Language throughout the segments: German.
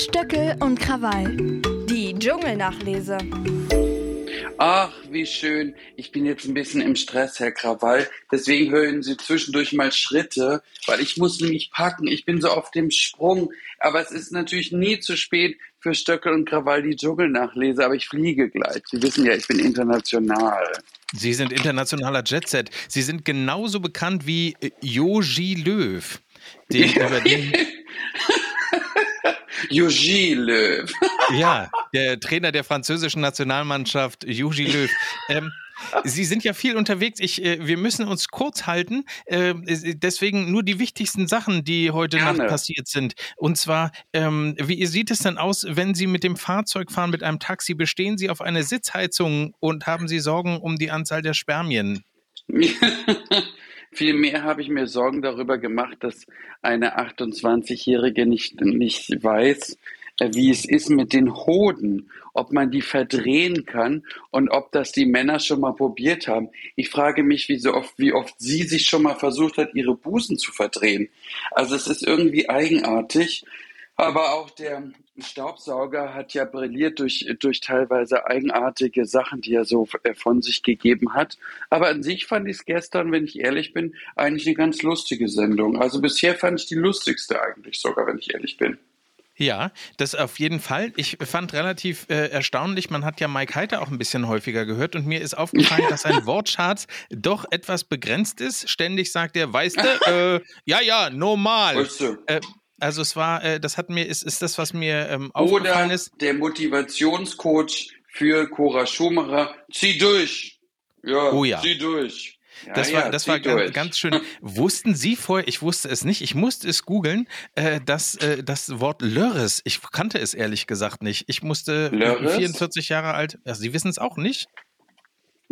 Stöckel und Krawall. Die Dschungelnachlese. Ach, wie schön. Ich bin jetzt ein bisschen im Stress, Herr Krawall. Deswegen hören Sie zwischendurch mal Schritte, weil ich muss nämlich packen. Ich bin so auf dem Sprung. Aber es ist natürlich nie zu spät für Stöckel und Krawall die Dschungelnachlese. Aber ich fliege gleich. Sie wissen ja, ich bin international. Sie sind internationaler Jetset. Sie sind genauso bekannt wie Jogi Löw. Den, über den Jogi Löw. ja, der Trainer der französischen Nationalmannschaft, Jogi Löw. Ähm, Sie sind ja viel unterwegs. Ich, äh, wir müssen uns kurz halten. Äh, deswegen nur die wichtigsten Sachen, die heute Gerne. Nacht passiert sind. Und zwar, ähm, wie sieht es denn aus, wenn Sie mit dem Fahrzeug fahren, mit einem Taxi? Bestehen Sie auf eine Sitzheizung und haben Sie Sorgen um die Anzahl der Spermien? Vielmehr habe ich mir Sorgen darüber gemacht, dass eine 28-Jährige nicht, nicht weiß, äh, wie es ist mit den Hoden, ob man die verdrehen kann und ob das die Männer schon mal probiert haben. Ich frage mich, wie, so oft, wie oft sie sich schon mal versucht hat, ihre Busen zu verdrehen. Also es ist irgendwie eigenartig. Aber auch der Staubsauger hat ja brilliert durch, durch teilweise eigenartige Sachen, die er so äh, von sich gegeben hat. Aber an sich fand ich es gestern, wenn ich ehrlich bin, eigentlich eine ganz lustige Sendung. Also bisher fand ich die lustigste eigentlich sogar, wenn ich ehrlich bin. Ja, das auf jeden Fall. Ich fand relativ äh, erstaunlich, man hat ja Mike Heiter auch ein bisschen häufiger gehört und mir ist aufgefallen, dass sein Wortschatz doch etwas begrenzt ist. Ständig sagt er, weißt du, äh, ja, ja, normal. Weißt du. Äh, also es war, äh, das hat mir, ist, ist das, was mir ähm, aufgefallen Oder ist. Der Motivationscoach für Cora Schumacher, zieh durch. Ja, oh ja. zieh durch. Ja, das war, das war ganz, ganz, schön. Wussten Sie vorher, ich wusste es nicht, ich musste es googeln, äh, dass äh, das Wort Lörres, ich kannte es ehrlich gesagt nicht. Ich musste Lörres? 44 Jahre alt, also Sie wissen es auch nicht?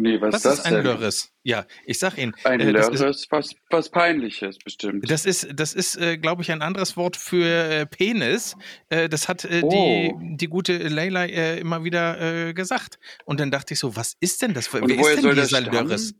Nee, was, was ist das ein denn? Lörres? Ja, ich sag Ihnen. Ein äh, Lörres, ist, was, was Peinliches bestimmt. Das ist, das ist äh, glaube ich, ein anderes Wort für äh, Penis. Äh, das hat äh, oh. die, die gute Leila äh, immer wieder gesagt. Und dann dachte ich so, was ist denn das? Wer Und ist denn dieser Lörres?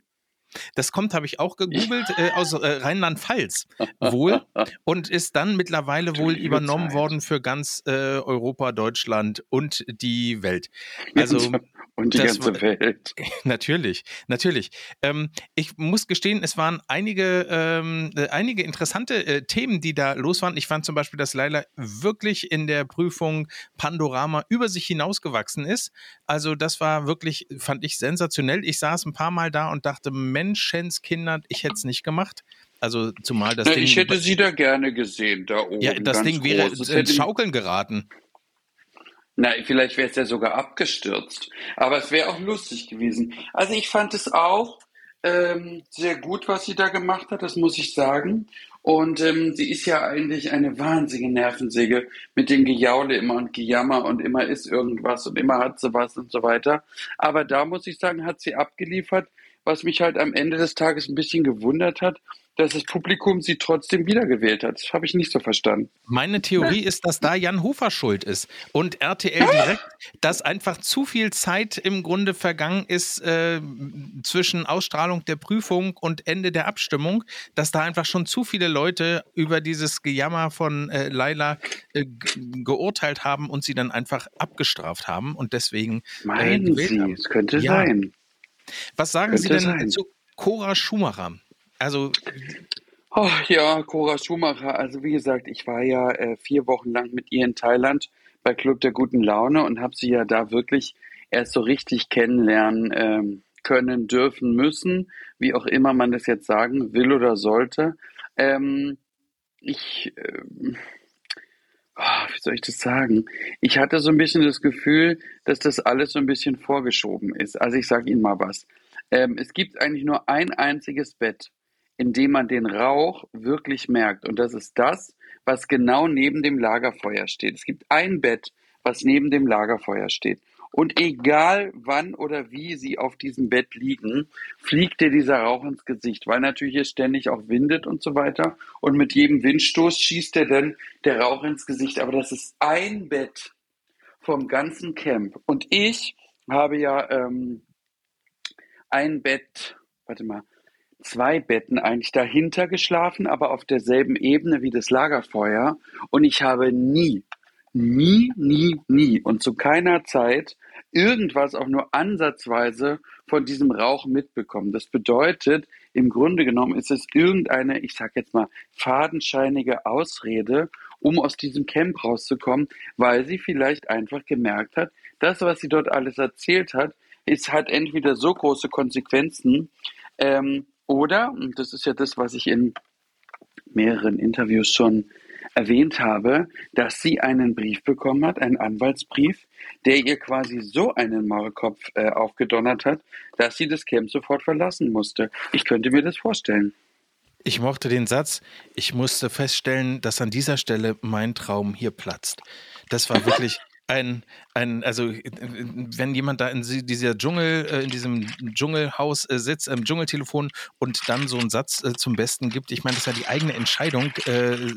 Das kommt, habe ich auch gegoogelt, äh, aus äh, Rheinland-Pfalz wohl und ist dann mittlerweile wohl übernommen worden für ganz äh, Europa, Deutschland und die Welt. Also und die ganze Welt. Natürlich, natürlich. Ähm, ich muss gestehen, es waren einige, ähm, äh, einige interessante äh, Themen, die da los waren. Ich fand zum Beispiel, dass Leila wirklich in der Prüfung Pandorama über sich hinausgewachsen ist. Also das war wirklich, fand ich sensationell. Ich saß ein paar Mal da und dachte, Menschenskinder, ich hätte es nicht gemacht. Also zumal das Na, Ding. Ich hätte sie da gerne gesehen, da oben. Ja, das Ding wäre ins Schaukeln geraten. Na, vielleicht wäre es ja sogar abgestürzt. Aber es wäre auch lustig gewesen. Also ich fand es auch ähm, sehr gut, was sie da gemacht hat, das muss ich sagen. Und ähm, sie ist ja eigentlich eine wahnsinnige Nervensäge mit dem Gejaule immer und Gejammer und immer ist irgendwas und immer hat sie was und so weiter. Aber da muss ich sagen, hat sie abgeliefert, was mich halt am Ende des Tages ein bisschen gewundert hat, dass das Publikum sie trotzdem wiedergewählt hat. Das habe ich nicht so verstanden. Meine Theorie ist, dass da Jan Hofer schuld ist und RTL direkt, dass einfach zu viel Zeit im Grunde vergangen ist äh, zwischen Ausstrahlung der Prüfung und Ende der Abstimmung, dass da einfach schon zu viele Leute über dieses Gejammer von äh, Laila äh, geurteilt haben und sie dann einfach abgestraft haben und deswegen. Äh, Meinen Sie, es könnte ja. sein. Was sagen könnte Sie denn sein. zu Cora Schumacher? Also. Oh, ja, Cora Schumacher. Also wie gesagt, ich war ja äh, vier Wochen lang mit ihr in Thailand bei Club der guten Laune und habe sie ja da wirklich erst so richtig kennenlernen ähm, können, dürfen, müssen, wie auch immer man das jetzt sagen will oder sollte. Ähm, ich, ähm, oh, wie soll ich das sagen? Ich hatte so ein bisschen das Gefühl, dass das alles so ein bisschen vorgeschoben ist. Also ich sage Ihnen mal was. Ähm, es gibt eigentlich nur ein einziges Bett indem man den Rauch wirklich merkt. Und das ist das, was genau neben dem Lagerfeuer steht. Es gibt ein Bett, was neben dem Lagerfeuer steht. Und egal wann oder wie sie auf diesem Bett liegen, fliegt dir dieser Rauch ins Gesicht, weil natürlich es ständig auch windet und so weiter. Und mit jedem Windstoß schießt dir dann der Rauch ins Gesicht. Aber das ist ein Bett vom ganzen Camp. Und ich habe ja ähm, ein Bett, warte mal, zwei Betten eigentlich dahinter geschlafen, aber auf derselben Ebene wie das Lagerfeuer. Und ich habe nie nie, nie, nie und zu keiner Zeit irgendwas auch nur ansatzweise von diesem Rauch mitbekommen. Das bedeutet, im Grunde genommen ist es irgendeine, ich sag jetzt mal, fadenscheinige Ausrede, um aus diesem Camp rauszukommen, weil sie vielleicht einfach gemerkt hat, das, was sie dort alles erzählt hat, ist, hat entweder so große Konsequenzen ähm, oder, und das ist ja das, was ich in mehreren Interviews schon erwähnt habe, dass sie einen Brief bekommen hat, einen Anwaltsbrief, der ihr quasi so einen Maulkopf äh, aufgedonnert hat, dass sie das Camp sofort verlassen musste. Ich könnte mir das vorstellen. Ich mochte den Satz, ich musste feststellen, dass an dieser Stelle mein Traum hier platzt. Das war wirklich ein, ein, also wenn jemand da in dieser Dschungel, äh, in diesem Dschungelhaus äh, sitzt, im Dschungeltelefon und dann so einen Satz äh, zum Besten gibt, ich meine, das ist ja die eigene Entscheidung,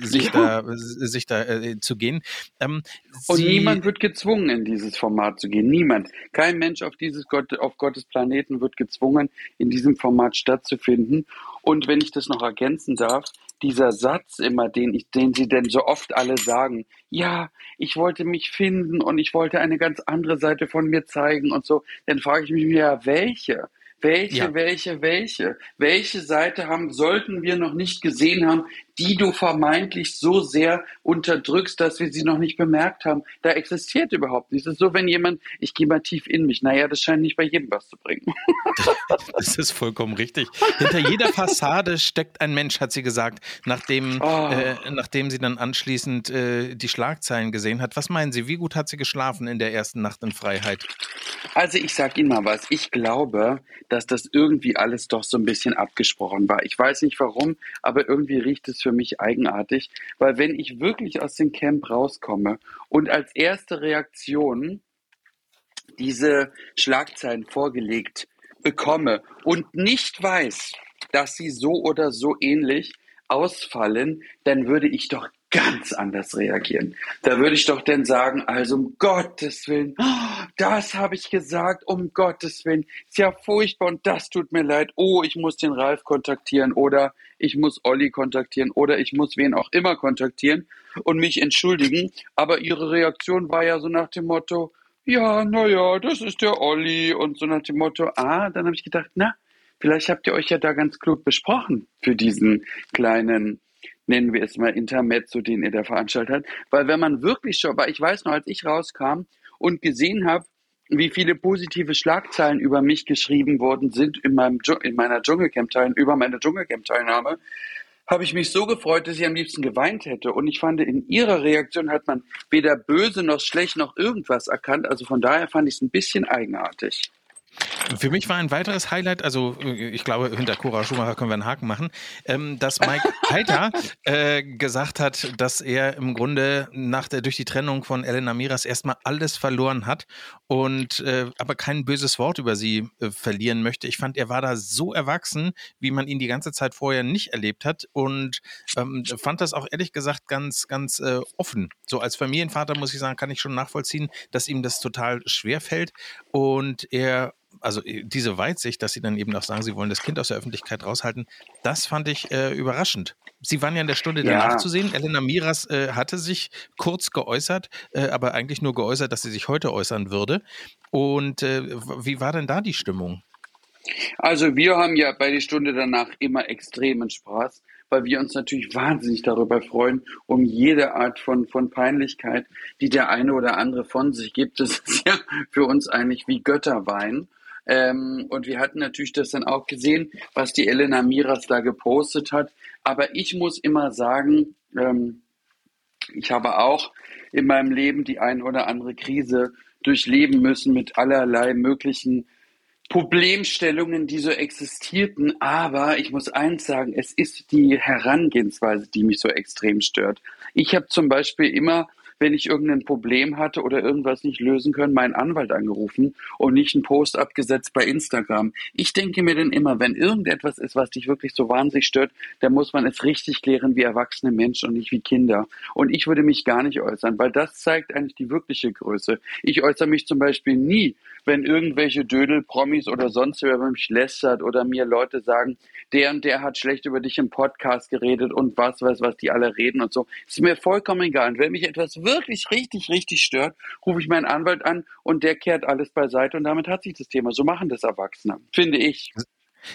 sich ja. da, sich da zu gehen. Ähm, und niemand wird gezwungen, in dieses Format zu gehen. Niemand. Kein Mensch auf dieses Gott, auf Gottes Planeten wird gezwungen, in diesem Format stattzufinden. Und wenn ich das noch ergänzen darf, dieser Satz immer, den ich, den sie denn so oft alle sagen, ja, ich wollte mich finden und ich wollte eine ganz andere Seite von mir zeigen und so, dann frage ich mich ja, welche? Welche, ja. welche, welche? Welche Seite haben, sollten wir noch nicht gesehen haben, die du vermeintlich so sehr unterdrückst, dass wir sie noch nicht bemerkt haben? Da existiert überhaupt nichts. Es ist so, wenn jemand, ich gehe mal tief in mich, naja, das scheint nicht bei jedem was zu bringen. das ist vollkommen richtig. Hinter jeder Fassade steckt ein Mensch, hat sie gesagt, nachdem, oh. äh, nachdem sie dann anschließend äh, die Schlagzeilen gesehen hat. Was meinen Sie, wie gut hat sie geschlafen in der ersten Nacht in Freiheit? Also ich sag Ihnen mal was. Ich glaube, dass das irgendwie alles doch so ein bisschen abgesprochen war. Ich weiß nicht warum, aber irgendwie riecht es für mich eigenartig, weil wenn ich wirklich aus dem Camp rauskomme und als erste Reaktion diese Schlagzeilen vorgelegt bekomme und nicht weiß, dass sie so oder so ähnlich ausfallen, dann würde ich doch ganz anders reagieren. Da würde ich doch dann sagen, also um Gottes Willen, oh, das habe ich gesagt, um Gottes Willen, ist ja furchtbar und das tut mir leid. Oh, ich muss den Ralf kontaktieren oder ich muss Olli kontaktieren oder ich muss wen auch immer kontaktieren und mich entschuldigen. Aber ihre Reaktion war ja so nach dem Motto, ja, naja, das ist der Olli und so nach dem Motto, ah, dann habe ich gedacht, na, vielleicht habt ihr euch ja da ganz klug besprochen für diesen kleinen nennen wir es mal Intermezzo, den ihr da veranstaltet habt. Weil wenn man wirklich schon, weil ich weiß noch, als ich rauskam und gesehen habe, wie viele positive Schlagzeilen über mich geschrieben worden sind in, meinem, in meiner Dschungelcamp-Teilnahme, über meine Dschungelcamp-Teilnahme, habe ich mich so gefreut, dass ich am liebsten geweint hätte. Und ich fand, in ihrer Reaktion hat man weder böse noch schlecht noch irgendwas erkannt. Also von daher fand ich es ein bisschen eigenartig. Für mich war ein weiteres Highlight, also äh, ich glaube, hinter Cora Schumacher können wir einen Haken machen, ähm, dass Mike Heiter äh, gesagt hat, dass er im Grunde nach der, durch die Trennung von Elena Miras erstmal alles verloren hat und äh, aber kein böses Wort über sie äh, verlieren möchte. Ich fand, er war da so erwachsen, wie man ihn die ganze Zeit vorher nicht erlebt hat und ähm, fand das auch ehrlich gesagt ganz, ganz äh, offen. So als Familienvater muss ich sagen, kann ich schon nachvollziehen, dass ihm das total schwer fällt und er also äh, diese Weitsicht, dass sie dann eben auch sagen, sie wollen das Kind aus der Öffentlichkeit raushalten, das fand ich äh, überraschend. Sie waren ja in der Stunde danach ja. zu sehen. Elena Miras äh, hatte sich kurz geäußert, äh, aber eigentlich nur geäußert, dass sie sich heute äußern würde. Und äh, wie war denn da die Stimmung? Also wir haben ja bei der Stunde danach immer extremen Spaß, weil wir uns natürlich wahnsinnig darüber freuen, um jede Art von, von Peinlichkeit, die der eine oder andere von sich gibt. Das ist ja für uns eigentlich wie Götterwein. Ähm, und wir hatten natürlich das dann auch gesehen, was die Elena Miras da gepostet hat. Aber ich muss immer sagen, ähm, ich habe auch in meinem Leben die ein oder andere Krise durchleben müssen mit allerlei möglichen Problemstellungen, die so existierten. Aber ich muss eins sagen, es ist die Herangehensweise, die mich so extrem stört. Ich habe zum Beispiel immer wenn ich irgendein Problem hatte oder irgendwas nicht lösen können, meinen Anwalt angerufen und nicht einen Post abgesetzt bei Instagram. Ich denke mir dann immer, wenn irgendetwas ist, was dich wirklich so wahnsinnig stört, dann muss man es richtig klären wie erwachsene Menschen und nicht wie Kinder. Und ich würde mich gar nicht äußern, weil das zeigt eigentlich die wirkliche Größe. Ich äußere mich zum Beispiel nie, wenn irgendwelche Dödel-Promis oder sonst wer über mich lästert oder mir Leute sagen, der und der hat schlecht über dich im Podcast geredet und was weiß was die alle reden und so. Ist mir vollkommen egal. Und wenn mich etwas wirklich richtig, richtig stört, rufe ich meinen Anwalt an und der kehrt alles beiseite und damit hat sich das Thema. So machen das Erwachsene, finde ich.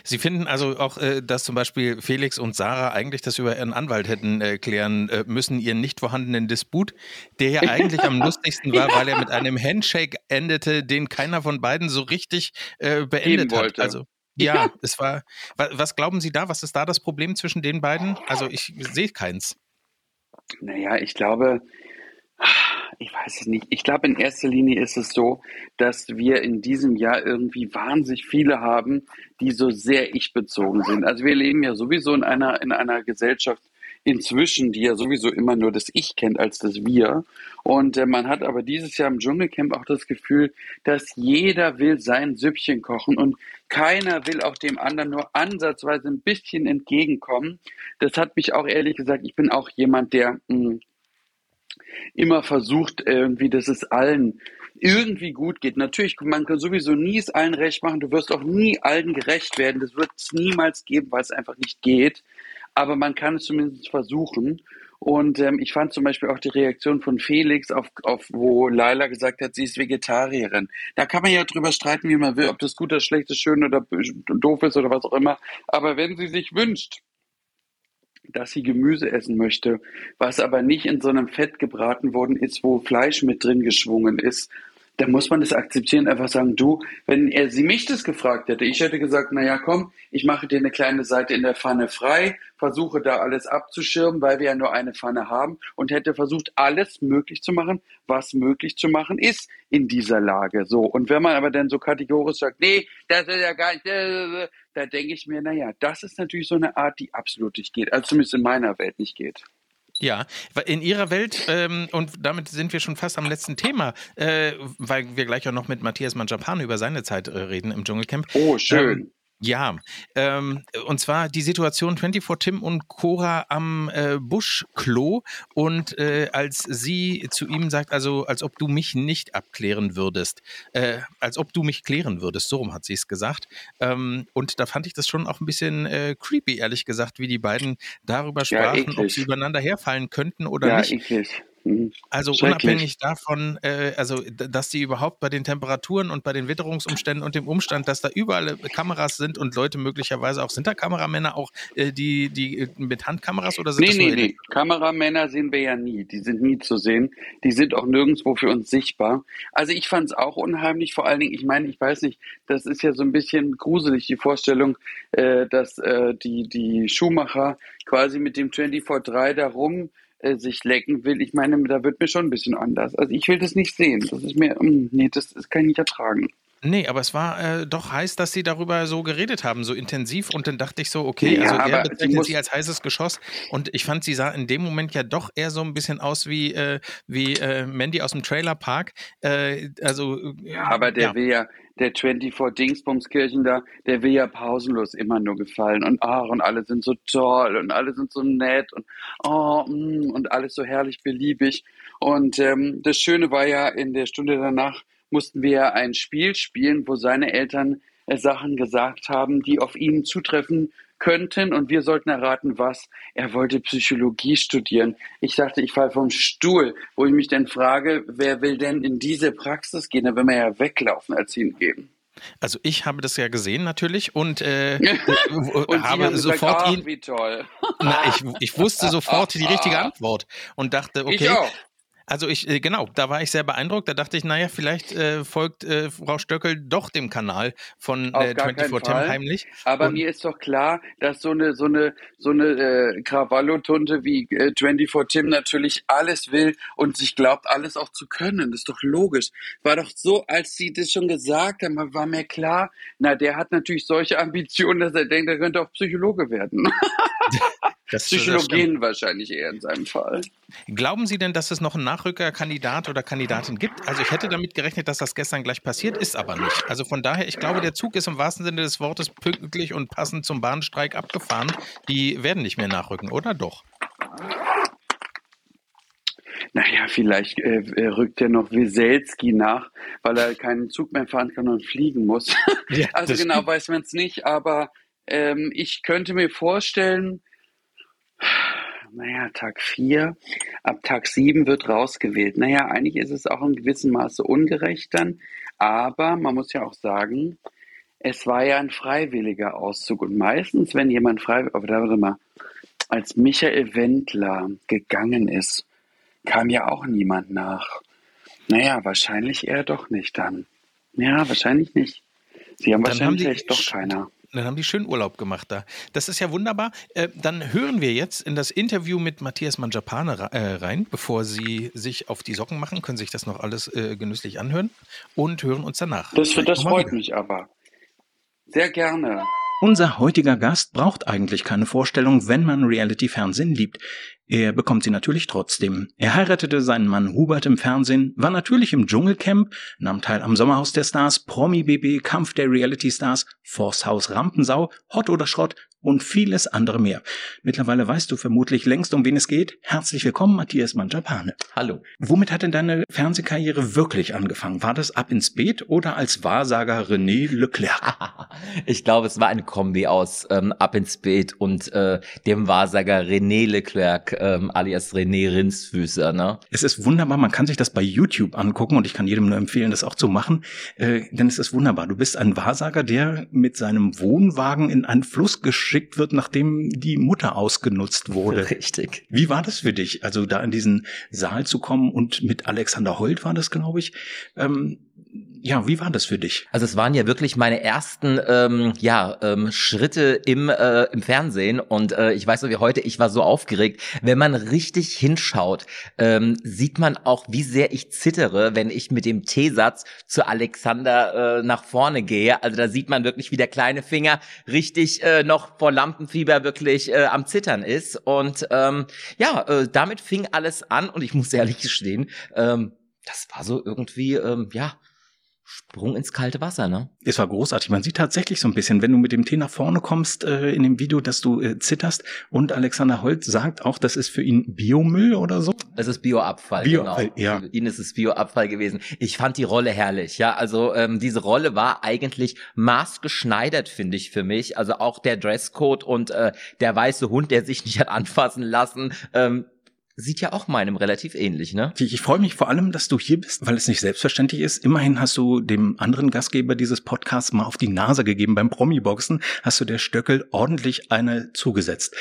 Sie finden also auch, äh, dass zum Beispiel Felix und Sarah eigentlich das über ihren Anwalt hätten äh, klären äh, müssen, ihren nicht vorhandenen Disput, der ja eigentlich am lustigsten war, weil er mit einem Handshake endete, den keiner von beiden so richtig beendet hat. Also ja, ja, es war. Was glauben Sie da? Was ist da das Problem zwischen den beiden? Also ich sehe keins. Naja, ich glaube, ich weiß es nicht. Ich glaube, in erster Linie ist es so, dass wir in diesem Jahr irgendwie wahnsinnig viele haben, die so sehr ich-bezogen sind. Also wir leben ja sowieso in einer, in einer Gesellschaft inzwischen, die ja sowieso immer nur das Ich kennt als das Wir. Und äh, man hat aber dieses Jahr im Dschungelcamp auch das Gefühl, dass jeder will sein Süppchen kochen und keiner will auch dem anderen nur ansatzweise ein bisschen entgegenkommen. Das hat mich auch ehrlich gesagt, ich bin auch jemand, der mh, hm, immer versucht, irgendwie, dass es allen irgendwie gut geht. Natürlich, man kann sowieso nie es allen recht machen. Du wirst auch nie allen gerecht werden. Das wird es niemals geben, weil es einfach nicht geht. Aber man kann es zumindest versuchen. Und ähm, ich fand zum Beispiel auch die Reaktion von Felix auf, auf, wo Laila gesagt hat, sie ist Vegetarierin. Da kann man ja drüber streiten, wie man will, ob das gut oder schlecht ist, schön oder doof ist oder was auch immer. Aber wenn sie sich wünscht, dass sie Gemüse essen möchte, was aber nicht in so einem Fett gebraten worden ist, wo Fleisch mit drin geschwungen ist, da muss man das akzeptieren, einfach sagen, du, wenn er sie mich das gefragt hätte, ich hätte gesagt, na ja, komm, ich mache dir eine kleine Seite in der Pfanne frei, versuche da alles abzuschirmen, weil wir ja nur eine Pfanne haben und hätte versucht, alles möglich zu machen, was möglich zu machen ist in dieser Lage. So. Und wenn man aber dann so kategorisch sagt, nee, das ist ja gar nicht, da denke ich mir, na ja, das ist natürlich so eine Art, die absolut nicht geht, also zumindest in meiner Welt nicht geht. Ja, in Ihrer Welt, ähm, und damit sind wir schon fast am letzten Thema, äh, weil wir gleich auch noch mit Matthias Manjapan über seine Zeit äh, reden im Dschungelcamp. Oh, schön. Ähm, ja, ähm, und zwar die Situation 24 Tim und Cora am äh, Buschklo und äh, als sie zu ihm sagt, also als ob du mich nicht abklären würdest, äh, als ob du mich klären würdest, so rum hat sie es gesagt. Ähm, und da fand ich das schon auch ein bisschen äh, creepy, ehrlich gesagt, wie die beiden darüber sprachen, ja, ob sie übereinander herfallen könnten oder ja, nicht. Eklig. Mhm. Also unabhängig davon, äh, also dass die überhaupt bei den Temperaturen und bei den Witterungsumständen und dem Umstand, dass da überall äh, Kameras sind und Leute möglicherweise auch, sind da Kameramänner auch, äh, die, die äh, mit Handkameras oder sind nee, das Nee, nee, nee. Kameramänner sehen wir ja nie. Die sind nie zu sehen. Die sind auch nirgendwo für uns sichtbar. Also ich fand es auch unheimlich, vor allen Dingen, ich meine, ich weiß nicht, das ist ja so ein bisschen gruselig, die Vorstellung, äh, dass äh, die, die Schuhmacher quasi mit dem 24-3 da rum äh, sich lecken will, ich meine, da wird mir schon ein bisschen anders. Also ich will das nicht sehen. Das ist mir, mm, nee, das, das kann ich nicht ertragen. Nee, aber es war äh, doch heiß, dass sie darüber so geredet haben, so intensiv. Und dann dachte ich so, okay, ja, also er bezeichnet sie als heißes Geschoss. Und ich fand, sie sah in dem Moment ja doch eher so ein bisschen aus wie, äh, wie äh, Mandy aus dem Trailerpark. Äh, also, ja, aber der ja. will ja, der 24 Dingsbumskirchen da, der will ja pausenlos immer nur gefallen und ach, und alle sind so toll und alle sind so nett und oh, mm, und alles so herrlich beliebig. Und ähm, das Schöne war ja, in der Stunde danach mussten wir ja ein Spiel spielen, wo seine Eltern äh, Sachen gesagt haben, die auf ihn zutreffen könnten und wir sollten erraten, was. Er wollte Psychologie studieren. Ich dachte, ich falle vom Stuhl, wo ich mich dann frage, wer will denn in diese Praxis gehen? Da will man ja weglaufen als hingehen. Also ich habe das ja gesehen natürlich und, äh, und habe sofort gesagt, ihn. Wie toll. Na, ich, ich wusste sofort die richtige Antwort und dachte, okay, also ich, äh, genau, da war ich sehr beeindruckt. Da dachte ich, naja, vielleicht äh, folgt äh, Frau Stöckel doch dem Kanal von äh, 24 Tim heimlich. Aber Und mir ist doch klar, dass so eine, so eine, so eine äh, Krawallo-Tunte wie äh, 24 Tim natürlich alles will und sich glaubt, alles auch zu können. Das ist doch logisch. War doch so, als sie das schon gesagt haben, war mir klar, na, der hat natürlich solche Ambitionen, dass er denkt, er könnte auch Psychologe werden. Das, Psychologien das wahrscheinlich eher in seinem Fall. Glauben Sie denn, dass es noch einen Nachrückerkandidat oder Kandidatin gibt? Also ich hätte damit gerechnet, dass das gestern gleich passiert, ist aber nicht. Also von daher, ich glaube, der Zug ist im wahrsten Sinne des Wortes pünktlich und passend zum Bahnstreik abgefahren. Die werden nicht mehr nachrücken, oder doch? Naja, vielleicht äh, äh rückt er noch Wieselski nach, weil er keinen Zug mehr fahren kann und fliegen muss. Ja, also genau weiß man es nicht, aber ähm, ich könnte mir vorstellen, naja, Tag 4, ab Tag 7 wird rausgewählt. Naja, eigentlich ist es auch in gewissem Maße ungerecht dann, aber man muss ja auch sagen, es war ja ein freiwilliger Auszug und meistens, wenn jemand freiwillig, aber da warte mal, als Michael Wendler gegangen ist, kam ja auch niemand nach. Naja, wahrscheinlich eher doch nicht dann. Ja, wahrscheinlich nicht. Sie haben dann wahrscheinlich haben echt doch keiner. Dann haben die schön Urlaub gemacht da. Das ist ja wunderbar. Äh, dann hören wir jetzt in das Interview mit Matthias Manjapane äh, rein, bevor Sie sich auf die Socken machen, können sich das noch alles äh, genüsslich anhören und hören uns danach. Das, das freut mich aber. Sehr gerne. Unser heutiger Gast braucht eigentlich keine Vorstellung, wenn man Reality-Fernsehen liebt. Er bekommt sie natürlich trotzdem. Er heiratete seinen Mann Hubert im Fernsehen, war natürlich im Dschungelcamp, nahm teil am Sommerhaus der Stars, Promi-BB, Kampf der Reality-Stars, Force Rampensau, Hot oder Schrott und vieles andere mehr. Mittlerweile weißt du vermutlich längst, um wen es geht. Herzlich willkommen, Matthias Manjapane. Hallo. Womit hat denn deine Fernsehkarriere wirklich angefangen? War das ab ins Beet oder als Wahrsager René Leclerc? ich glaube, es war eine Kombi aus ähm, Ab ins Beet und äh, dem Wahrsager René Leclerc ähm, alias René Rindsfüßer. Ne? Es ist wunderbar, man kann sich das bei YouTube angucken und ich kann jedem nur empfehlen, das auch zu machen, äh, denn es ist wunderbar. Du bist ein Wahrsager, der mit seinem Wohnwagen in einen Fluss geschickt wird, nachdem die Mutter ausgenutzt wurde. Richtig. Wie war das für dich, also da in diesen Saal zu kommen und mit Alexander Holt war das, glaube ich, ähm, ja, wie war das für dich? Also es waren ja wirklich meine ersten ähm, ja, ähm, Schritte im, äh, im Fernsehen und äh, ich weiß so wie heute, ich war so aufgeregt. Wenn man richtig hinschaut, ähm, sieht man auch, wie sehr ich zittere, wenn ich mit dem T-Satz zu Alexander äh, nach vorne gehe. Also da sieht man wirklich, wie der kleine Finger richtig äh, noch vor Lampenfieber wirklich äh, am Zittern ist. Und ähm, ja, äh, damit fing alles an und ich muss ehrlich gestehen, ähm, das war so irgendwie, ähm, ja, Sprung ins kalte Wasser, ne? Es war großartig. Man sieht tatsächlich so ein bisschen, wenn du mit dem Tee nach vorne kommst äh, in dem Video, dass du äh, zitterst. Und Alexander Holt sagt auch, das ist für ihn Biomüll oder so. Es ist Bioabfall, Bioabfall genau. Ja. Für ihn ist es Bioabfall gewesen. Ich fand die Rolle herrlich, ja. Also ähm, diese Rolle war eigentlich maßgeschneidert, finde ich, für mich. Also auch der Dresscode und äh, der weiße Hund, der sich nicht hat anfassen lassen. Ähm, sieht ja auch meinem relativ ähnlich, ne? Ich, ich freue mich vor allem, dass du hier bist, weil es nicht selbstverständlich ist. Immerhin hast du dem anderen Gastgeber dieses Podcasts mal auf die Nase gegeben beim Promi-Boxen, hast du der Stöckel ordentlich eine zugesetzt.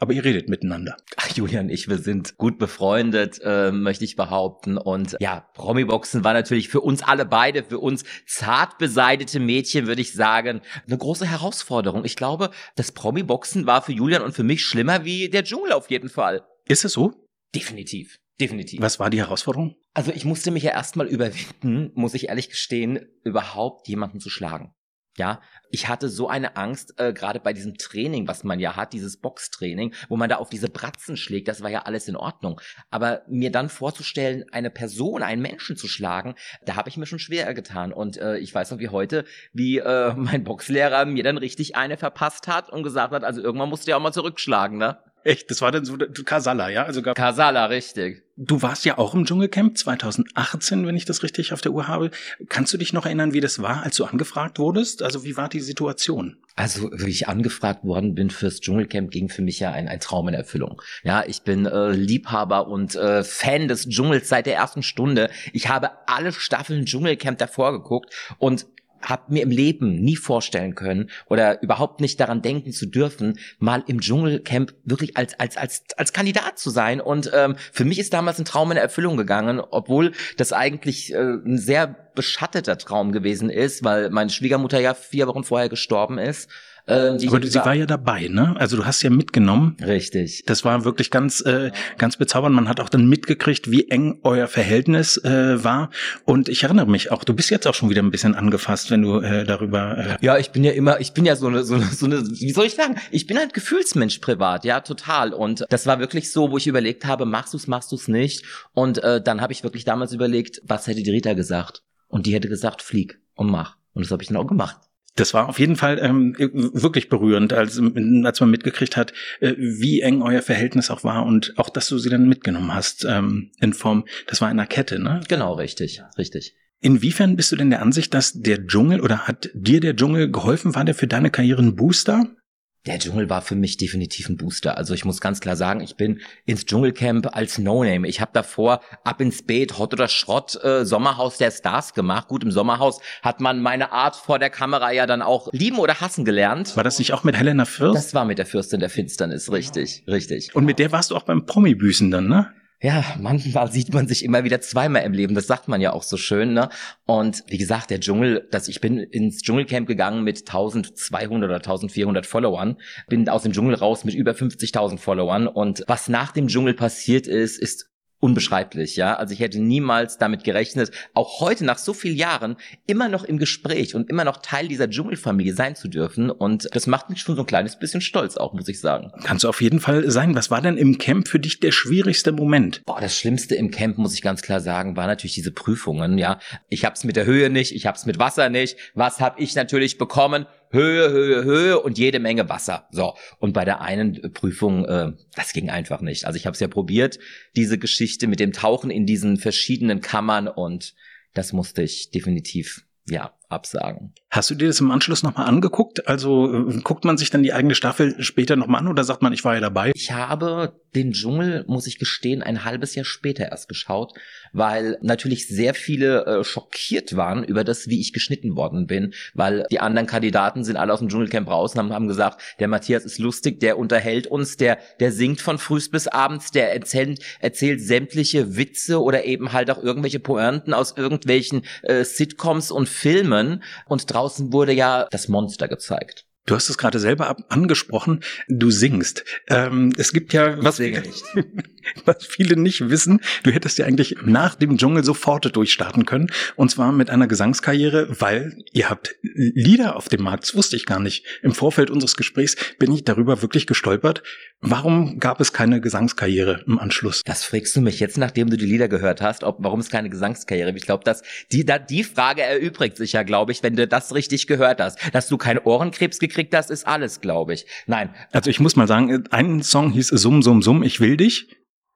Aber ihr redet miteinander. Ach, Julian ich, wir sind gut befreundet, äh, möchte ich behaupten. Und ja, Promi-Boxen war natürlich für uns alle beide, für uns zart beseitete Mädchen, würde ich sagen, eine große Herausforderung. Ich glaube, das Promi-Boxen war für Julian und für mich schlimmer wie der Dschungel auf jeden Fall. Ist es so? Definitiv. Definitiv. Was war die Herausforderung? Also ich musste mich ja erstmal überwinden, muss ich ehrlich gestehen, überhaupt jemanden zu schlagen. Ja, ich hatte so eine Angst, äh, gerade bei diesem Training, was man ja hat, dieses Boxtraining, wo man da auf diese Bratzen schlägt, das war ja alles in Ordnung. Aber mir dann vorzustellen, eine Person, einen Menschen zu schlagen, da habe ich mir schon schwer getan. Und äh, ich weiß noch wie heute, wie äh, mein Boxlehrer mir dann richtig eine verpasst hat und gesagt hat, also irgendwann musst du ja auch mal zurückschlagen, ne? Echt, das war dann so Kasala, ja? Also Kasala, richtig. Du warst ja auch im Dschungelcamp 2018, wenn ich das richtig auf der Uhr habe. Kannst du dich noch erinnern, wie das war, als du angefragt wurdest? Also wie war die Situation? Also, wie ich angefragt worden bin fürs Dschungelcamp, ging für mich ja ein, ein Traum in Erfüllung. Ja, ich bin äh, Liebhaber und äh, Fan des Dschungels seit der ersten Stunde. Ich habe alle Staffeln Dschungelcamp davor geguckt und habe mir im Leben nie vorstellen können oder überhaupt nicht daran denken zu dürfen, mal im Dschungelcamp wirklich als als als als Kandidat zu sein. Und ähm, für mich ist damals ein Traum in Erfüllung gegangen, obwohl das eigentlich äh, ein sehr beschatteter Traum gewesen ist, weil meine Schwiegermutter ja vier Wochen vorher gestorben ist. Ähm, Aber sie war ja dabei, ne? Also du hast ja mitgenommen. Richtig. Das war wirklich ganz, äh, ganz bezaubernd. Man hat auch dann mitgekriegt, wie eng euer Verhältnis äh, war. Und ich erinnere mich auch, du bist jetzt auch schon wieder ein bisschen angefasst, wenn du äh, darüber. Äh ja, ich bin ja immer, ich bin ja so eine, so eine, so eine, wie soll ich sagen? Ich bin ein Gefühlsmensch privat, ja, total. Und das war wirklich so, wo ich überlegt habe, machst du's, machst du's nicht. Und äh, dann habe ich wirklich damals überlegt, was hätte die Rita gesagt? Und die hätte gesagt, flieg und mach. Und das habe ich dann auch gemacht. Das war auf jeden Fall ähm, wirklich berührend, als, als man mitgekriegt hat, äh, wie eng euer Verhältnis auch war und auch, dass du sie dann mitgenommen hast ähm, in Form, das war in einer Kette, ne? Genau, richtig, richtig. Inwiefern bist du denn der Ansicht, dass der Dschungel oder hat dir der Dschungel geholfen? War der für deine Karriere ein Booster? Der Dschungel war für mich definitiv ein Booster. Also ich muss ganz klar sagen, ich bin ins Dschungelcamp als No-Name. Ich habe davor ab ins Beet, Hot oder Schrott, äh, Sommerhaus der Stars gemacht. Gut, im Sommerhaus hat man meine Art vor der Kamera ja dann auch lieben oder hassen gelernt. War das nicht auch mit Helena Fürst? Das war mit der Fürstin der Finsternis, richtig, richtig. Und mit der warst du auch beim Promi-Büßen dann, ne? Ja, manchmal sieht man sich immer wieder zweimal im Leben. Das sagt man ja auch so schön, ne? Und wie gesagt, der Dschungel, dass ich bin ins Dschungelcamp gegangen mit 1200 oder 1400 Followern, bin aus dem Dschungel raus mit über 50.000 Followern und was nach dem Dschungel passiert ist, ist unbeschreiblich, ja. Also ich hätte niemals damit gerechnet, auch heute nach so vielen Jahren immer noch im Gespräch und immer noch Teil dieser Dschungelfamilie sein zu dürfen. Und das macht mich schon so ein kleines bisschen stolz auch, muss ich sagen. Kannst du auf jeden Fall sein. Was war denn im Camp für dich der schwierigste Moment? Boah, das Schlimmste im Camp, muss ich ganz klar sagen, war natürlich diese Prüfungen, ja. Ich hab's mit der Höhe nicht, ich hab's mit Wasser nicht. Was hab ich natürlich bekommen? Höhe, Höhe, Höhe und jede Menge Wasser. So. Und bei der einen Prüfung, äh, das ging einfach nicht. Also ich habe es ja probiert, diese Geschichte mit dem Tauchen in diesen verschiedenen Kammern und das musste ich definitiv ja, absagen. Hast du dir das im Anschluss nochmal angeguckt? Also äh, guckt man sich dann die eigene Staffel später nochmal an oder sagt man, ich war ja dabei? Ich habe den Dschungel, muss ich gestehen, ein halbes Jahr später erst geschaut, weil natürlich sehr viele äh, schockiert waren über das, wie ich geschnitten worden bin, weil die anderen Kandidaten sind alle aus dem Dschungelcamp raus und haben, haben gesagt, der Matthias ist lustig, der unterhält uns, der, der singt von frühs bis abends, der erzählt, erzählt sämtliche Witze oder eben halt auch irgendwelche Pointen aus irgendwelchen äh, Sitcoms und Filmen und draußen wurde ja das Monster gezeigt. Du hast es gerade selber angesprochen, du singst. Ähm, es gibt ja, was, was viele nicht wissen, du hättest ja eigentlich nach dem Dschungel sofort durchstarten können. Und zwar mit einer Gesangskarriere, weil ihr habt Lieder auf dem Markt. Das wusste ich gar nicht. Im Vorfeld unseres Gesprächs bin ich darüber wirklich gestolpert. Warum gab es keine Gesangskarriere im Anschluss? Das fragst du mich jetzt, nachdem du die Lieder gehört hast, ob, warum es keine Gesangskarriere Ich glaube, dass die, da, die Frage erübrigt sich ja, glaube ich, wenn du das richtig gehört hast. Dass du keinen Ohrenkrebs gekriegt gekriegt hast, ist alles, glaube ich. Nein. Also ich muss mal sagen, ein Song hieß Summ, Summ, Summ, ich will dich.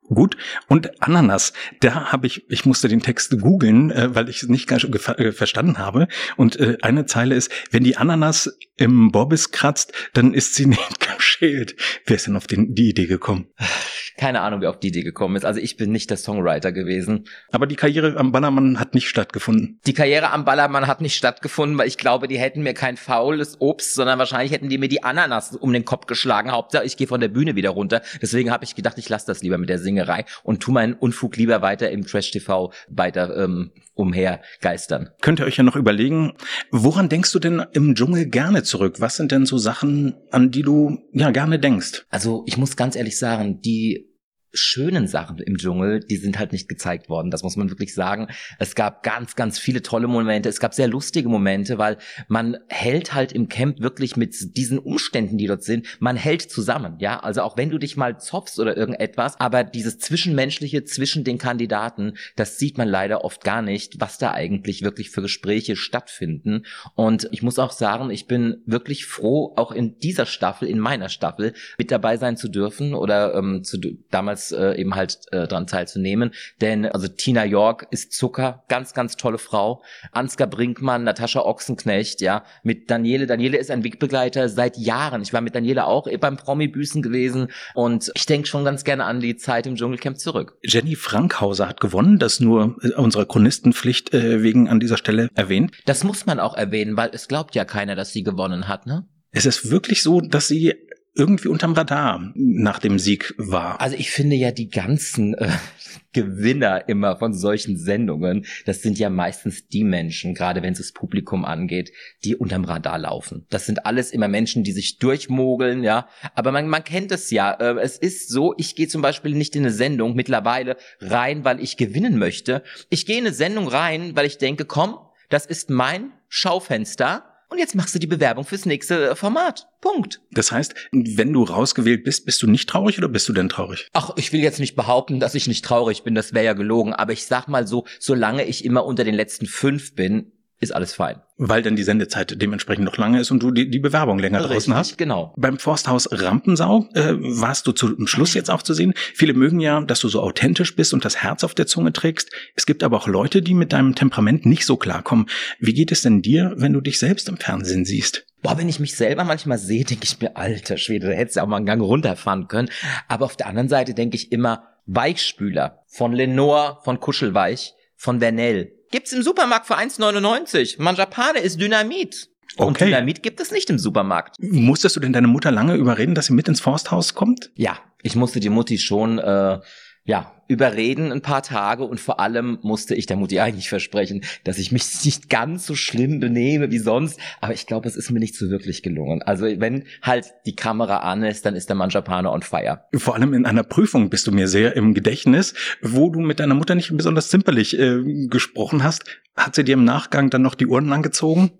Gut. Und Ananas, da habe ich, ich musste den Text googeln, äh, weil ich es nicht ganz äh, verstanden habe. Und äh, eine Zeile ist, wenn die Ananas im Bobbis kratzt, dann ist sie nicht geschält. Wer ist denn auf den, die Idee gekommen? Keine Ahnung, wer auf die Idee gekommen ist. Also ich bin nicht der Songwriter gewesen. Aber die Karriere am Ballermann hat nicht stattgefunden. Die Karriere am Ballermann hat nicht stattgefunden, weil ich glaube, die hätten mir kein faules Obst, sondern wahrscheinlich hätten die mir die Ananas um den Kopf geschlagen. Hauptsache, ich gehe von der Bühne wieder runter. Deswegen habe ich gedacht, ich lasse das lieber mit der Singerei und tu meinen Unfug lieber weiter im Trash-TV weiter ähm, umhergeistern. Könnt ihr euch ja noch überlegen, woran denkst du denn im Dschungel gerne zurück? Was sind denn so Sachen, an die du ja gerne denkst? Also ich muss ganz ehrlich sagen, die schönen Sachen im Dschungel, die sind halt nicht gezeigt worden. Das muss man wirklich sagen. Es gab ganz, ganz viele tolle Momente. Es gab sehr lustige Momente, weil man hält halt im Camp wirklich mit diesen Umständen, die dort sind, man hält zusammen. Ja, also auch wenn du dich mal zopfst oder irgendetwas, aber dieses Zwischenmenschliche zwischen den Kandidaten, das sieht man leider oft gar nicht, was da eigentlich wirklich für Gespräche stattfinden. Und ich muss auch sagen, ich bin wirklich froh, auch in dieser Staffel, in meiner Staffel, mit dabei sein zu dürfen oder ähm, zu, damals äh, eben halt äh, dran teilzunehmen. Denn also Tina York ist Zucker, ganz, ganz tolle Frau. Ansgar Brinkmann, Natascha Ochsenknecht, ja, mit Daniele. Daniele ist ein Wegbegleiter seit Jahren. Ich war mit Daniele auch beim Promi-Büßen gewesen und ich denke schon ganz gerne an die Zeit im Dschungelcamp zurück. Jenny Frankhauser hat gewonnen, das nur äh, unserer Chronistenpflicht äh, wegen an dieser Stelle erwähnt. Das muss man auch erwähnen, weil es glaubt ja keiner, dass sie gewonnen hat, ne? Es ist wirklich so, dass sie irgendwie unterm Radar nach dem Sieg war. Also ich finde ja die ganzen äh, Gewinner immer von solchen Sendungen, das sind ja meistens die Menschen, gerade wenn es das Publikum angeht, die unterm Radar laufen. Das sind alles immer Menschen, die sich durchmogeln, ja. Aber man, man kennt es ja. Äh, es ist so, ich gehe zum Beispiel nicht in eine Sendung mittlerweile rein, weil ich gewinnen möchte. Ich gehe in eine Sendung rein, weil ich denke, komm, das ist mein Schaufenster und jetzt machst du die Bewerbung fürs nächste äh, Format. Punkt. Das heißt, wenn du rausgewählt bist, bist du nicht traurig oder bist du denn traurig? Ach, ich will jetzt nicht behaupten, dass ich nicht traurig bin, das wäre ja gelogen, aber ich sag mal so, solange ich immer unter den letzten fünf bin, ist alles fein. Weil dann die Sendezeit dementsprechend noch lange ist und du die, die Bewerbung länger Richtig, draußen hast. Genau. Beim Forsthaus Rampensau äh, warst du zum Schluss jetzt auch zu sehen. Viele mögen ja, dass du so authentisch bist und das Herz auf der Zunge trägst. Es gibt aber auch Leute, die mit deinem Temperament nicht so klarkommen. Wie geht es denn dir, wenn du dich selbst im Fernsehen siehst? Boah, wenn ich mich selber manchmal sehe, denke ich mir, alter Schwede, da hättest du auch mal einen Gang runterfahren können. Aber auf der anderen Seite denke ich immer, Weichspüler von Lenore, von Kuschelweich, von Vernell. Gibt's im Supermarkt für 1,99. Manjapane ist Dynamit. Und Okay. Dynamit gibt es nicht im Supermarkt. Musstest du denn deine Mutter lange überreden, dass sie mit ins Forsthaus kommt? Ja, ich musste die Mutti schon, äh, ja, überreden ein paar Tage und vor allem musste ich der Mutti eigentlich versprechen, dass ich mich nicht ganz so schlimm benehme wie sonst. Aber ich glaube, es ist mir nicht so wirklich gelungen. Also wenn halt die Kamera an ist, dann ist der Manjapane on fire. Vor allem in einer Prüfung bist du mir sehr im Gedächtnis, wo du mit deiner Mutter nicht besonders zimperlich äh, gesprochen hast. Hat sie dir im Nachgang dann noch die Ohren angezogen?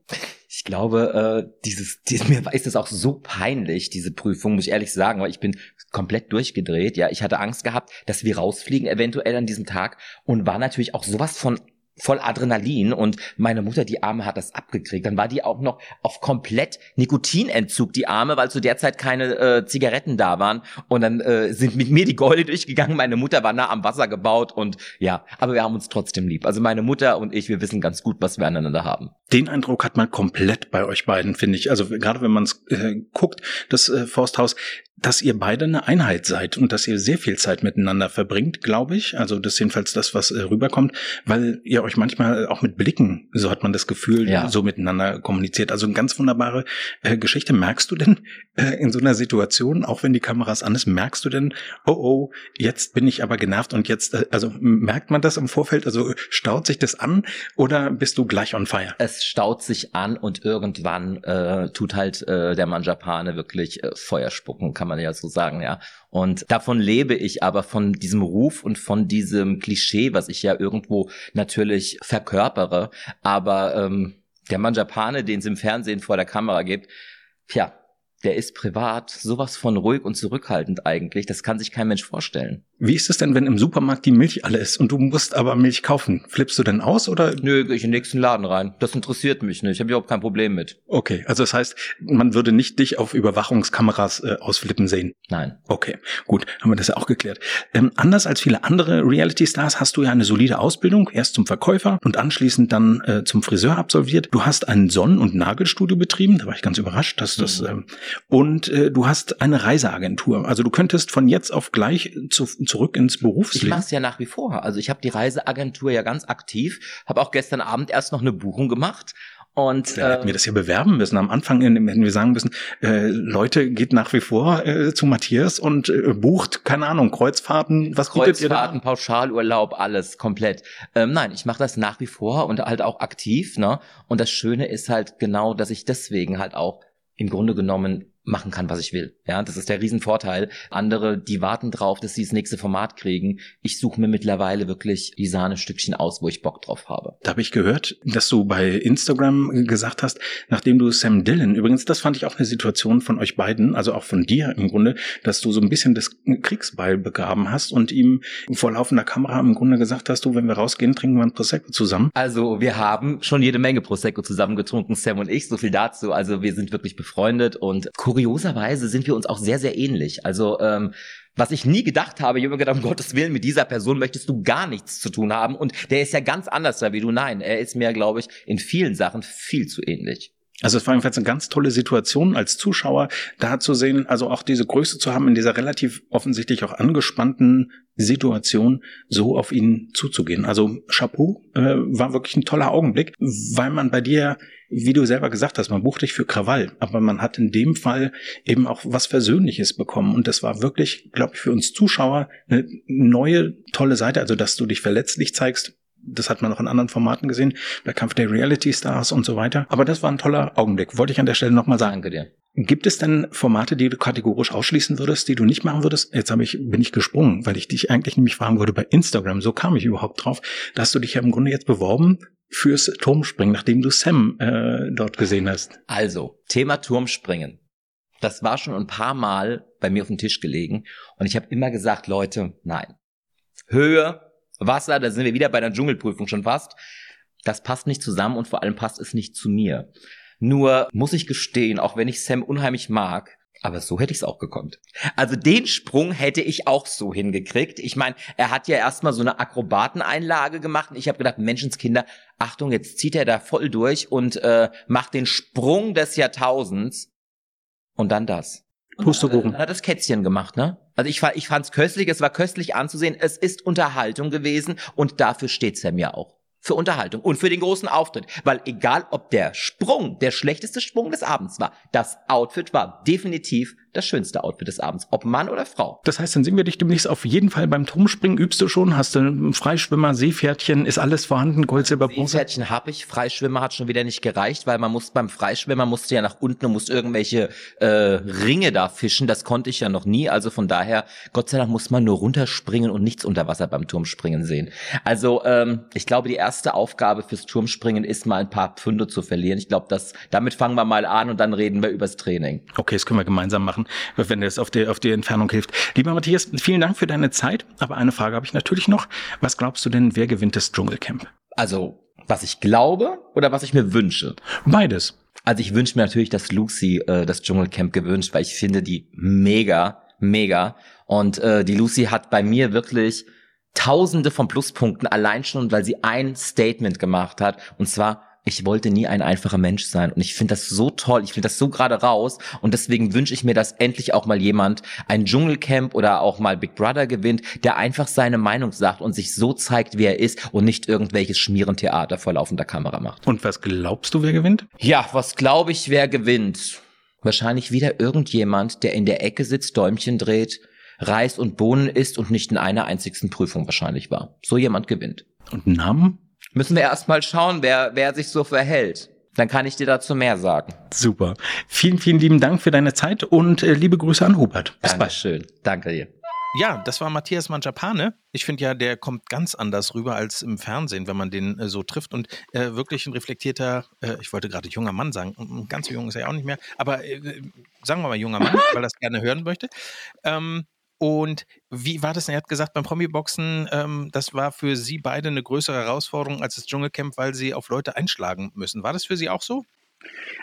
Ich glaube, äh, dieses, dieses, mir ist es auch so peinlich, diese Prüfung, muss ich ehrlich sagen, weil ich bin komplett durchgedreht. Ja, ich hatte Angst gehabt, dass wir rausfliegen eventuell an diesem Tag und war natürlich auch sowas von voll Adrenalin und meine Mutter, die Arme hat das abgekriegt. Dann war die auch noch auf komplett Nikotinentzug, die Arme, weil zu der Zeit keine äh, Zigaretten da waren. Und dann äh, sind mit mir die Golde durchgegangen. Meine Mutter war nah am Wasser gebaut und ja, aber wir haben uns trotzdem lieb. Also meine Mutter und ich, wir wissen ganz gut, was wir aneinander haben. Den Eindruck hat man komplett bei euch beiden, finde ich. Also gerade wenn man es äh, guckt, das äh, Forsthaus, dass ihr beide eine Einheit seid und dass ihr sehr viel Zeit miteinander verbringt, glaube ich. Also das ist jedenfalls das, was äh, rüberkommt, weil ihr euch manchmal auch mit Blicken, so hat man das Gefühl, Ja. so miteinander kommuniziert. Also eine ganz wunderbare äh, Geschichte. Merkst du denn äh, in so einer Situation, auch wenn die Kameras an ist, merkst du denn, oh oh, jetzt bin ich aber genervt und jetzt, äh, also merkt man das im Vorfeld? Also staut sich das an oder bist du gleich on fire? es staut sich an und irgendwann äh, tut halt äh, der Manjapane wirklich äh, Feuer spucken, kann man ja so sagen, ja. Und davon lebe ich aber von diesem Ruf und von diesem Klischee, was ich ja irgendwo natürlich verkörpere. Aber ähm, der Manjapane, den es im Fernsehen vor der Kamera gibt, tja, der ist privat sowas von ruhig und zurückhaltend eigentlich. Das kann sich kein Mensch vorstellen. Wie ist es denn, wenn im Supermarkt die Milch alle ist und du musst aber Milch kaufen? Flippst du denn aus oder? Nö, geh ich in den nächsten Laden rein. Das interessiert mich nicht. Ich habe überhaupt kein Problem mit. Okay, also das heißt, man würde nicht dich auf Überwachungskameras äh, ausflippen sehen. Nein. Okay, gut, haben wir das ja auch geklärt. Ähm, anders als viele andere Reality-Stars hast du ja eine solide Ausbildung, erst zum Verkäufer und anschließend dann äh, zum Friseur absolviert. Du hast ein Sonnen- und Nagelstudio betrieben, da war ich ganz überrascht, dass das Mhm. Und äh, du hast eine Reiseagentur. Also du könntest von jetzt auf gleich zu, zurück ins Ich Berufsleben. mache es ja nach wie vor. Also ich habe die Reiseagentur ja ganz aktiv, habe auch gestern Abend erst noch eine Buchung gemacht und Da hätten wir äh, das ja bewerben müssen. Am Anfang in- hätten wir sagen müssen, äh, Leute, geht nach wie vor äh, zu Matthias und äh, bucht, keine Ahnung, Kreuzfahrten. Was bietet ihr da? Kreuzfahrten, Pauschalurlaub, alles komplett. Ähm, nein, ich mache das nach wie vor und halt auch aktiv. Ne? Und das Schöne ist halt genau, dass ich deswegen halt auch Grunde genommen machen kann, was ich will. Ja, das ist der Riesenvorteil. Andere, die warten drauf, dass sie das nächste Format kriegen. Ich suche mir mittlerweile wirklich die Sahnestückchen aus, wo ich Bock drauf habe. Da habe ich gehört, dass du bei Instagram gesagt hast, nachdem du Sam Dillon, übrigens, das fand ich auch eine Situation von euch beiden, also auch von dir im Grunde, dass du so ein bisschen das Kriegsbeil begraben hast und ihm vor laufender Kamera im Grunde gesagt hast, du, wenn wir rausgehen, trinken wir ein Prosecco zusammen. Also wir haben schon jede Menge Prosecco zusammen getrunken, Sam und ich, so viel dazu. Also wir sind wirklich befreundet und kurioserweise sind wir uns auch sehr, sehr ähnlich. Also ähm, was ich nie gedacht habe, ich habe mir gedacht, um Gottes Willen, mit dieser Person möchtest du gar nichts zu tun haben. Und der ist ja ganz anders da wie du. Nein, er ist mir, glaube ich, in vielen Sachen viel zu ähnlich. Also es war jedenfalls eine ganz tolle Situation als Zuschauer da zu sehen, also auch diese Größe zu haben, in dieser relativ offensichtlich auch angespannten Situation so auf ihn zuzugehen. Also Chapeau äh, war wirklich ein toller Augenblick, weil man bei dir, wie du selber gesagt hast, man bucht dich für Krawall, aber man hat in dem Fall eben auch was Versöhnliches bekommen und das war wirklich, glaube ich, für uns Zuschauer eine neue tolle Seite, also dass du dich verletzlich zeigst, das hat man auch in anderen Formaten gesehen, der Kampf der Reality Stars und so weiter. Aber das war ein toller Augenblick, wollte ich an der Stelle nochmal sagen. Danke dir. Gibt es denn Formate, die du kategorisch ausschließen würdest, die du nicht machen würdest? Jetzt habe ich, bin ich gesprungen, weil ich dich eigentlich nämlich fragen würde bei Instagram, so kam ich überhaupt drauf, da hast du dich ja im Grunde jetzt beworben fürs Turmspringen, nachdem du Sam äh, dort gesehen hast. Also, Thema Turmspringen. Das war schon ein paar Mal bei mir auf dem Tisch gelegen und ich habe immer gesagt, Leute, nein. Höhe, Wasser, da sind wir wieder bei der Dschungelprüfung schon fast. Das passt nicht zusammen und vor allem passt es nicht zu mir. Nur muss ich gestehen, auch wenn ich Sam unheimlich mag, aber so hätte ich es auch gekonnt. Also den Sprung hätte ich auch so hingekriegt. Ich meine, er hat ja erstmal so eine Akrobateneinlage gemacht und ich habe gedacht, Menschenskinder, Achtung, jetzt zieht er da voll durch und äh, macht den Sprung des Jahrtausends und dann das. Pustekuchen. Dann hat das Kätzchen gemacht, ne? Also ich, ich fand's köstlich, es war köstlich anzusehen, es ist Unterhaltung gewesen und dafür steht Sam ja auch für Unterhaltung und für den großen Auftritt. Weil egal, ob der Sprung der schlechteste Sprung des Abends war, das Outfit war definitiv das schönste Outfit des Abends, ob Mann oder Frau. Das heißt, dann sehen wir dich demnächst auf jeden Fall beim Turmspringen. Übst du schon? Hast du einen Freischwimmer, Seepferdchen? Ist alles vorhanden? Gold, Silber, Bronze? Seepferdchen habe ich. Freischwimmer hat schon wieder nicht gereicht, weil man muss beim Freischwimmer musste ja nach unten und musste irgendwelche äh, Ringe da fischen. Das konnte ich ja noch nie. Also von daher, Gott sei Dank muss man nur runterspringen und nichts unter Wasser beim Turmspringen sehen. Also ähm, ich glaube, die erste Aufgabe fürs Turmspringen ist mal ein paar Pfunde zu verlieren. Ich glaube, das damit fangen wir mal an und dann reden wir übers Training. Okay, das können wir gemeinsam machen wenn das auf die, auf die Entfernung hilft. Lieber Matthias, vielen Dank für deine Zeit. Aber eine Frage habe ich natürlich noch. Was glaubst du denn, wer gewinnt das Dschungelcamp? Also, was ich glaube oder was ich mir wünsche? Beides. Also ich wünsche mir natürlich, dass Lucy äh, das Dschungelcamp gewünscht, weil ich finde die mega, mega. Und äh, die Lucy hat bei mir wirklich Tausende von Pluspunkten allein schon, weil sie ein Statement gemacht hat. Und zwar, ich wollte nie ein einfacher Mensch sein. Und ich finde das so toll, ich finde das so gerade raus. Und deswegen wünsche ich mir, dass endlich auch mal jemand ein Dschungelcamp oder auch mal Big Brother gewinnt, der einfach seine Meinung sagt und sich so zeigt, wie er ist und nicht irgendwelches Schmierentheater vor laufender Kamera macht. Und was glaubst du, wer gewinnt? Ja, was glaube ich, wer gewinnt? Wahrscheinlich wieder irgendjemand, der in der Ecke sitzt, Däumchen dreht, Reis und Bohnen isst und nicht in einer einzigsten Prüfung wahrscheinlich war. So jemand gewinnt. Und Namen? Müssen wir erstmal schauen, wer, wer sich so verhält. Dann kann ich dir dazu mehr sagen. Super. Vielen, vielen lieben Dank für deine Zeit und äh, liebe Grüße an Hubert. Bis bald. Danke dir. Ja, das war Matthias Manjapane. Ich finde ja, der kommt ganz anders rüber als im Fernsehen, wenn man den äh, so trifft. Und äh, wirklich ein reflektierter, äh, ich wollte gerade junger Mann sagen, ganz so jung ist er ja auch nicht mehr, aber äh, sagen wir mal junger Mann, weil er es gerne hören möchte. Ähm, und wie war das? Er hat gesagt, beim Promi-Boxen, ähm, das war für Sie beide eine größere Herausforderung als das Dschungelcamp, weil Sie auf Leute einschlagen müssen. War das für Sie auch so?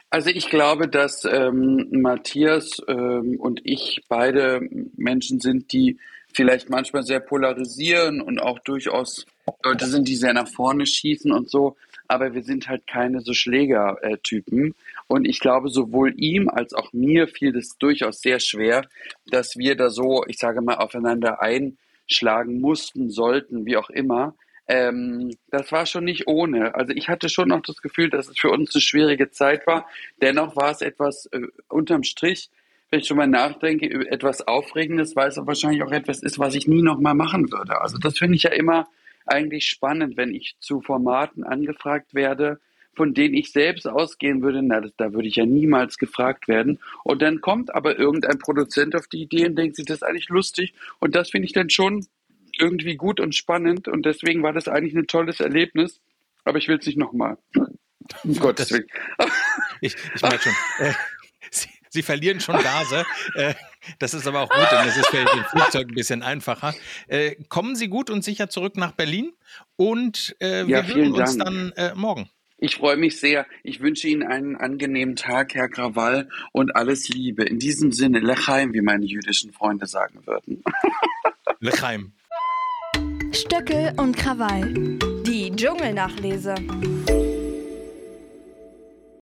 Also ich glaube, dass ähm, Matthias ähm, und ich beide Menschen sind, die vielleicht manchmal sehr polarisieren und auch durchaus Leute sind, die sehr nach vorne schießen und so. Aber wir sind halt keine so Schlägertypen. Und ich glaube, sowohl ihm als auch mir fiel es durchaus sehr schwer, dass wir da so, ich sage mal, aufeinander einschlagen mussten, sollten, wie auch immer. Ähm, das war schon nicht ohne. Also ich hatte schon noch das Gefühl, dass es für uns eine schwierige Zeit war. Dennoch war es etwas äh, unterm Strich, wenn ich schon mal nachdenke, etwas Aufregendes, weil es wahrscheinlich auch etwas ist, was ich nie noch mal machen würde. Also das finde ich ja immer eigentlich spannend, wenn ich zu Formaten angefragt werde, von denen ich selbst ausgehen würde, na, das, da würde ich ja niemals gefragt werden. Und dann kommt aber irgendein Produzent auf die Idee und denkt sich, das ist eigentlich lustig. Und das finde ich dann schon irgendwie gut und spannend. Und deswegen war das eigentlich ein tolles Erlebnis. Aber ich will es nicht nochmal. Um Gottes Willen. Ich, ich merke schon. Äh, Sie, Sie, verlieren schon Gase. Äh, das ist aber auch gut, denn das ist für den Flugzeug ein bisschen einfacher. Äh, kommen Sie gut und sicher zurück nach Berlin und äh, wir ja, hören uns Dank. dann äh, morgen. Ich freue mich sehr. Ich wünsche Ihnen einen angenehmen Tag, Herr Krawall, und alles Liebe. In diesem Sinne, Lechaim, wie meine jüdischen Freunde sagen würden. Lechaim. Stöckel und Krawall. Die Dschungelnachlese.